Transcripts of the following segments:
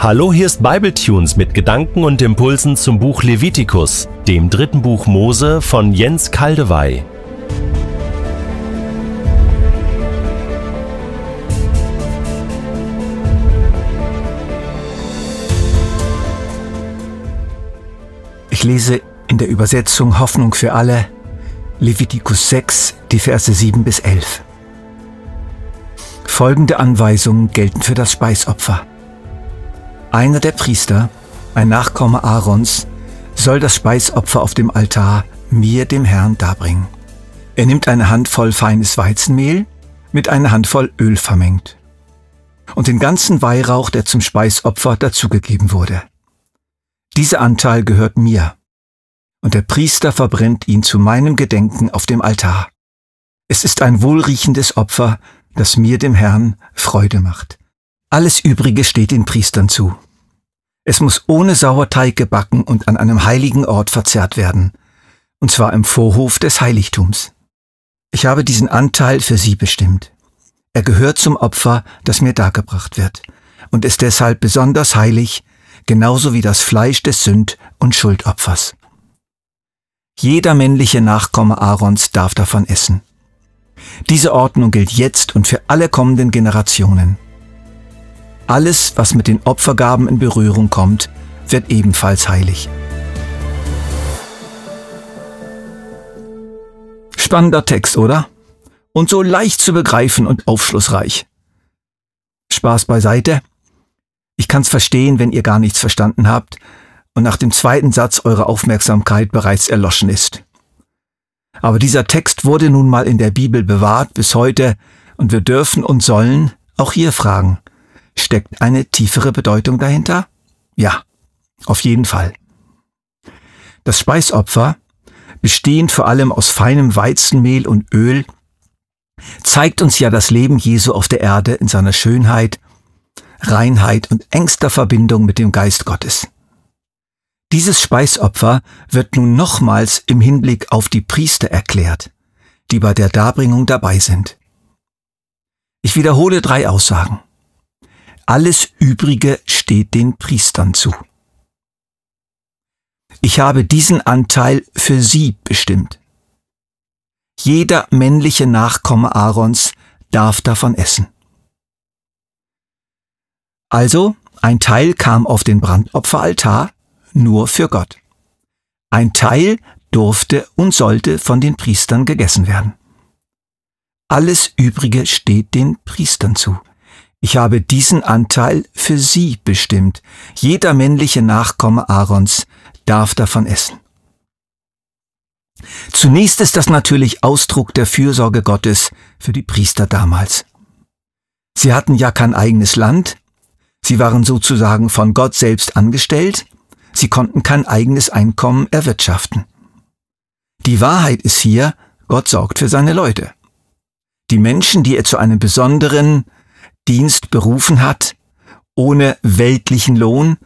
Hallo, hier ist Bibletunes mit Gedanken und Impulsen zum Buch Levitikus, dem dritten Buch Mose von Jens Kaldewey. Ich lese in der Übersetzung Hoffnung für alle Levitikus 6, die Verse 7 bis 11. Folgende Anweisungen gelten für das Speisopfer. Einer der Priester, ein Nachkomme Aarons, soll das Speisopfer auf dem Altar mir, dem Herrn, darbringen. Er nimmt eine Handvoll feines Weizenmehl mit einer Handvoll Öl vermengt und den ganzen Weihrauch, der zum Speisopfer dazugegeben wurde. Dieser Anteil gehört mir, und der Priester verbrennt ihn zu meinem Gedenken auf dem Altar. Es ist ein wohlriechendes Opfer, das mir, dem Herrn, Freude macht. Alles Übrige steht den Priestern zu. Es muss ohne Sauerteig gebacken und an einem heiligen Ort verzehrt werden, und zwar im Vorhof des Heiligtums. Ich habe diesen Anteil für sie bestimmt. Er gehört zum Opfer, das mir dargebracht wird, und ist deshalb besonders heilig, genauso wie das Fleisch des Sünd- und Schuldopfers. Jeder männliche Nachkomme Aarons darf davon essen. Diese Ordnung gilt jetzt und für alle kommenden Generationen. Alles, was mit den Opfergaben in Berührung kommt, wird ebenfalls heilig. Spannender Text, oder? Und so leicht zu begreifen und aufschlussreich. Spaß beiseite. Ich kann's verstehen, wenn ihr gar nichts verstanden habt und nach dem zweiten Satz eure Aufmerksamkeit bereits erloschen ist. Aber dieser Text wurde nun mal in der Bibel bewahrt bis heute und wir dürfen und sollen auch hier fragen, steckt eine tiefere Bedeutung dahinter? Ja, auf jeden Fall. Das Speisopfer, bestehend vor allem aus feinem Weizenmehl und Öl, zeigt uns ja das Leben Jesu auf der Erde in seiner Schönheit, Reinheit und engster Verbindung mit dem Geist Gottes. Dieses Speisopfer wird nun nochmals im Hinblick auf die Priester erklärt, die bei der Darbringung dabei sind. Ich wiederhole drei Aussagen. Alles Übrige steht den Priestern zu. Ich habe diesen Anteil für sie bestimmt. Jeder männliche Nachkomme Aarons darf davon essen. Also, ein Teil kam auf den Brandopferaltar, nur für Gott. Ein Teil durfte und sollte von den Priestern gegessen werden. Alles Übrige steht den Priestern zu. Ich habe diesen Anteil für sie bestimmt. Jeder männliche Nachkomme Aarons darf davon essen. Zunächst ist das natürlich Ausdruck der Fürsorge Gottes für die Priester damals. Sie hatten ja kein eigenes Land, sie waren sozusagen von Gott selbst angestellt Sie konnten kein eigenes Einkommen erwirtschaften. Die Wahrheit ist hier, Gott sorgt für seine Leute. Die Menschen, die er zu einem besonderen Dienst berufen hat, ohne weltlichen Lohn,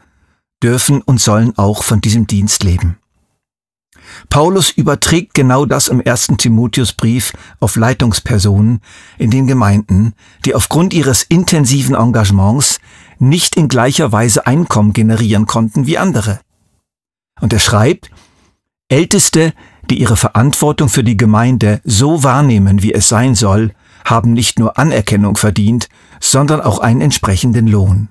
dürfen und sollen auch von diesem Dienst leben. Paulus überträgt genau das im ersten Timotheusbrief auf Leitungspersonen in den Gemeinden, die aufgrund ihres intensiven Engagements nicht in gleicher Weise Einkommen generieren konnten wie andere. Und er schreibt, Älteste, die ihre Verantwortung für die Gemeinde so wahrnehmen, wie es sein soll, haben nicht nur Anerkennung verdient, sondern auch einen entsprechenden Lohn.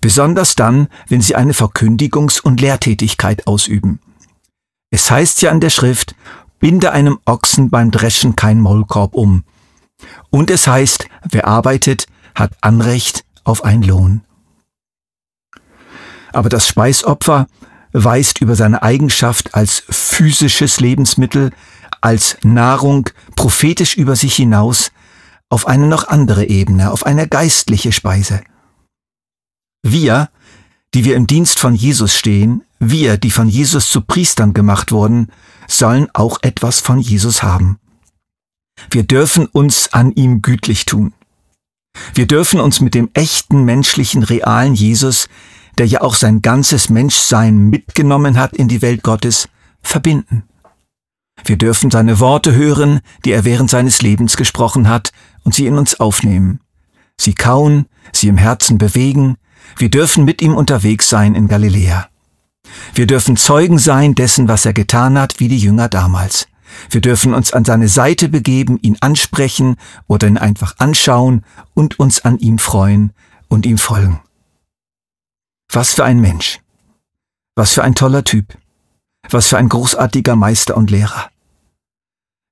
Besonders dann, wenn sie eine Verkündigungs- und Lehrtätigkeit ausüben. Es heißt ja in der Schrift, binde einem Ochsen beim Dreschen kein Maulkorb um. Und es heißt, wer arbeitet, hat Anrecht auf einen Lohn. Aber das Speisopfer weist über seine Eigenschaft als physisches Lebensmittel, als Nahrung prophetisch über sich hinaus auf eine noch andere Ebene, auf eine geistliche Speise. Wir, die wir im Dienst von Jesus stehen, wir, die von Jesus zu Priestern gemacht wurden, sollen auch etwas von Jesus haben. Wir dürfen uns an ihm gütlich tun. Wir dürfen uns mit dem echten menschlichen, realen Jesus der ja auch sein ganzes Menschsein mitgenommen hat in die Welt Gottes, verbinden. Wir dürfen seine Worte hören, die er während seines Lebens gesprochen hat, und sie in uns aufnehmen. sie kauen, sie im Herzen bewegen, wir dürfen mit ihm unterwegs sein in Galiläa. Wir dürfen Zeugen sein dessen, was er getan hat, wie die Jünger damals. Wir dürfen uns an seine Seite begeben, ihn ansprechen oder ihn einfach anschauen und uns an ihm freuen und ihm folgen. Was für ein Mensch. Was für ein toller Typ. Was für ein großartiger Meister und Lehrer.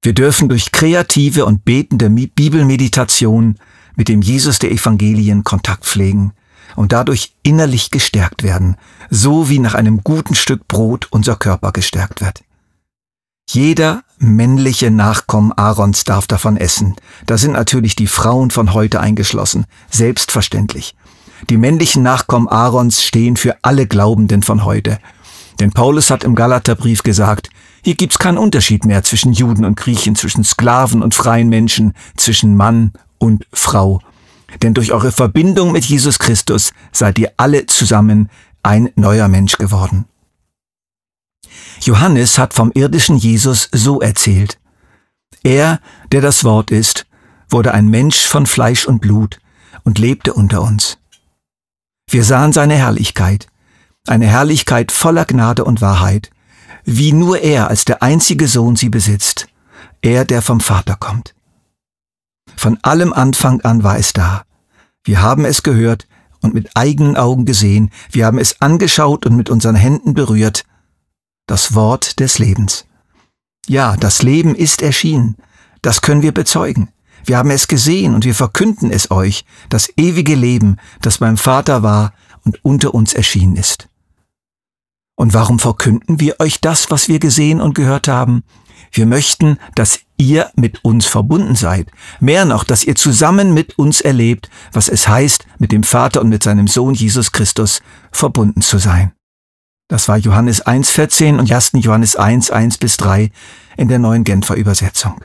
Wir dürfen durch kreative und betende Bibelmeditation mit dem Jesus der Evangelien Kontakt pflegen und dadurch innerlich gestärkt werden, so wie nach einem guten Stück Brot unser Körper gestärkt wird. Jeder männliche Nachkommen Aarons darf davon essen. Da sind natürlich die Frauen von heute eingeschlossen, selbstverständlich. Die männlichen Nachkommen Aarons stehen für alle Glaubenden von heute. Denn Paulus hat im Galaterbrief gesagt, hier gibt's keinen Unterschied mehr zwischen Juden und Griechen, zwischen Sklaven und freien Menschen, zwischen Mann und Frau. Denn durch eure Verbindung mit Jesus Christus seid ihr alle zusammen ein neuer Mensch geworden. Johannes hat vom irdischen Jesus so erzählt. Er, der das Wort ist, wurde ein Mensch von Fleisch und Blut und lebte unter uns. Wir sahen seine Herrlichkeit, eine Herrlichkeit voller Gnade und Wahrheit, wie nur er als der einzige Sohn sie besitzt, er, der vom Vater kommt. Von allem Anfang an war es da. Wir haben es gehört und mit eigenen Augen gesehen, wir haben es angeschaut und mit unseren Händen berührt, das Wort des Lebens. Ja, das Leben ist erschienen, das können wir bezeugen. Wir haben es gesehen und wir verkünden es euch, das ewige Leben, das beim Vater war und unter uns erschienen ist. Und warum verkünden wir euch das, was wir gesehen und gehört haben? Wir möchten, dass ihr mit uns verbunden seid. Mehr noch, dass ihr zusammen mit uns erlebt, was es heißt, mit dem Vater und mit seinem Sohn Jesus Christus verbunden zu sein. Das war Johannes 1,14 und 1. Johannes 1, 1 bis 3 in der neuen Genfer Übersetzung.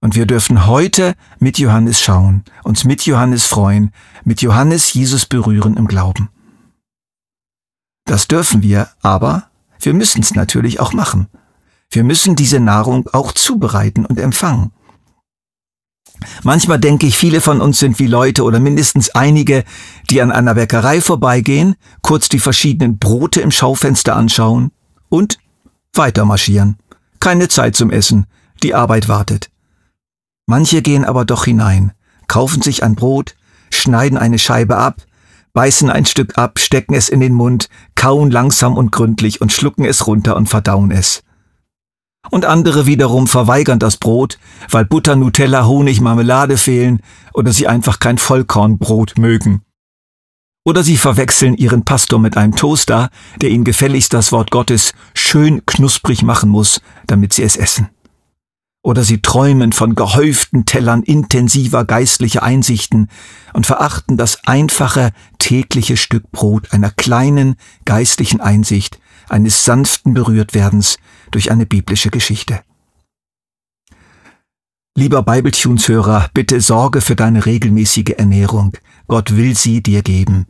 Und wir dürfen heute mit Johannes schauen, uns mit Johannes freuen, mit Johannes Jesus berühren im Glauben. Das dürfen wir, aber wir müssen es natürlich auch machen. Wir müssen diese Nahrung auch zubereiten und empfangen. Manchmal denke ich, viele von uns sind wie Leute oder mindestens einige, die an einer Bäckerei vorbeigehen, kurz die verschiedenen Brote im Schaufenster anschauen und weiter marschieren. Keine Zeit zum Essen, die Arbeit wartet. Manche gehen aber doch hinein, kaufen sich ein Brot, schneiden eine Scheibe ab, beißen ein Stück ab, stecken es in den Mund, kauen langsam und gründlich und schlucken es runter und verdauen es und andere wiederum verweigern das Brot, weil Butter, Nutella, Honig, Marmelade fehlen oder sie einfach kein Vollkornbrot mögen. Oder sie verwechseln ihren Pastor mit einem Toaster, der ihnen gefälligst das Wort Gottes schön knusprig machen muss, damit sie es essen. Oder sie träumen von gehäuften Tellern intensiver geistlicher Einsichten und verachten das einfache tägliche Stück Brot einer kleinen geistlichen Einsicht, eines sanften Berührtwerdens durch eine biblische Geschichte. Lieber Bibletunes-Hörer, bitte sorge für deine regelmäßige Ernährung. Gott will sie dir geben.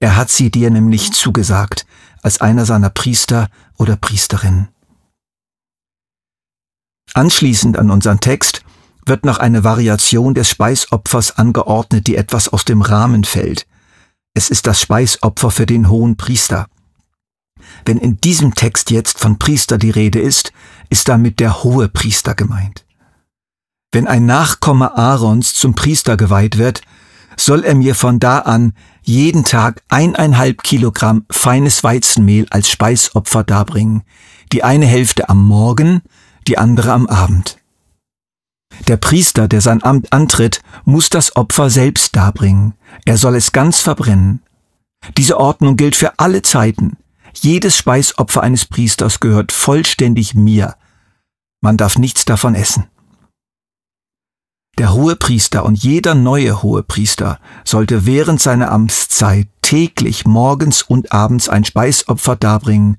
Er hat sie dir nämlich zugesagt, als einer seiner Priester oder Priesterin. Anschließend an unseren Text wird noch eine Variation des Speisopfers angeordnet, die etwas aus dem Rahmen fällt. Es ist das Speisopfer für den hohen Priester. Wenn in diesem Text jetzt von Priester die Rede ist, ist damit der hohe Priester gemeint. Wenn ein Nachkomme Aarons zum Priester geweiht wird, soll er mir von da an jeden Tag eineinhalb Kilogramm feines Weizenmehl als Speisopfer darbringen, die eine Hälfte am Morgen, die andere am Abend. Der Priester, der sein Amt antritt, muss das Opfer selbst darbringen. Er soll es ganz verbrennen. Diese Ordnung gilt für alle Zeiten, jedes Speisopfer eines Priesters gehört vollständig mir. Man darf nichts davon essen. Der Hohepriester und jeder neue Hohepriester sollte während seiner Amtszeit täglich morgens und abends ein Speisopfer darbringen,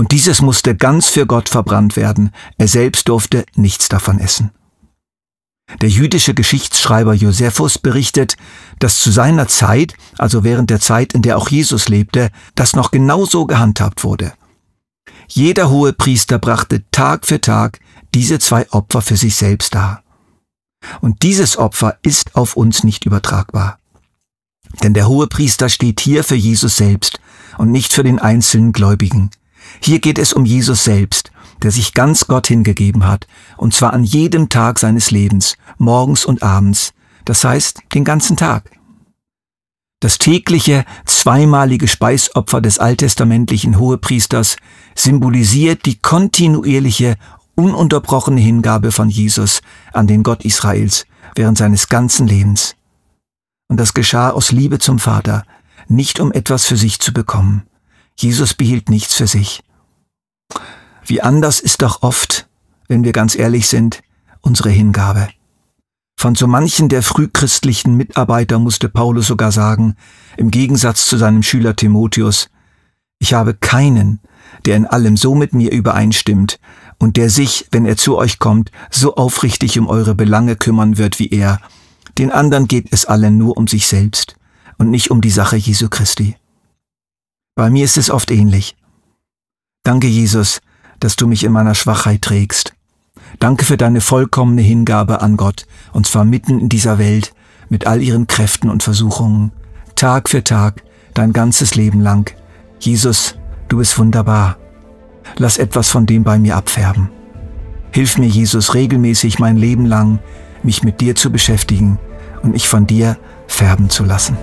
und dieses musste ganz für Gott verbrannt werden, er selbst durfte nichts davon essen. Der jüdische Geschichtsschreiber Josephus berichtet, dass zu seiner Zeit, also während der Zeit, in der auch Jesus lebte, das noch genauso gehandhabt wurde. Jeder hohe Priester brachte Tag für Tag diese zwei Opfer für sich selbst dar. Und dieses Opfer ist auf uns nicht übertragbar. Denn der hohe Priester steht hier für Jesus selbst und nicht für den einzelnen Gläubigen. Hier geht es um Jesus selbst, der sich ganz Gott hingegeben hat, und zwar an jedem Tag seines Lebens, morgens und abends, das heißt den ganzen Tag. Das tägliche, zweimalige Speisopfer des alttestamentlichen Hohepriesters symbolisiert die kontinuierliche, ununterbrochene Hingabe von Jesus an den Gott Israels während seines ganzen Lebens. Und das geschah aus Liebe zum Vater, nicht um etwas für sich zu bekommen. Jesus behielt nichts für sich. Wie anders ist doch oft, wenn wir ganz ehrlich sind, unsere Hingabe. Von so manchen der frühchristlichen Mitarbeiter musste Paulus sogar sagen, im Gegensatz zu seinem Schüler Timotheus, ich habe keinen, der in allem so mit mir übereinstimmt und der sich, wenn er zu euch kommt, so aufrichtig um eure Belange kümmern wird wie er. Den anderen geht es allen nur um sich selbst und nicht um die Sache Jesu Christi. Bei mir ist es oft ähnlich. Danke, Jesus, dass du mich in meiner Schwachheit trägst. Danke für deine vollkommene Hingabe an Gott, und zwar mitten in dieser Welt, mit all ihren Kräften und Versuchungen, Tag für Tag, dein ganzes Leben lang. Jesus, du bist wunderbar. Lass etwas von dem bei mir abfärben. Hilf mir, Jesus, regelmäßig mein Leben lang, mich mit dir zu beschäftigen und mich von dir färben zu lassen.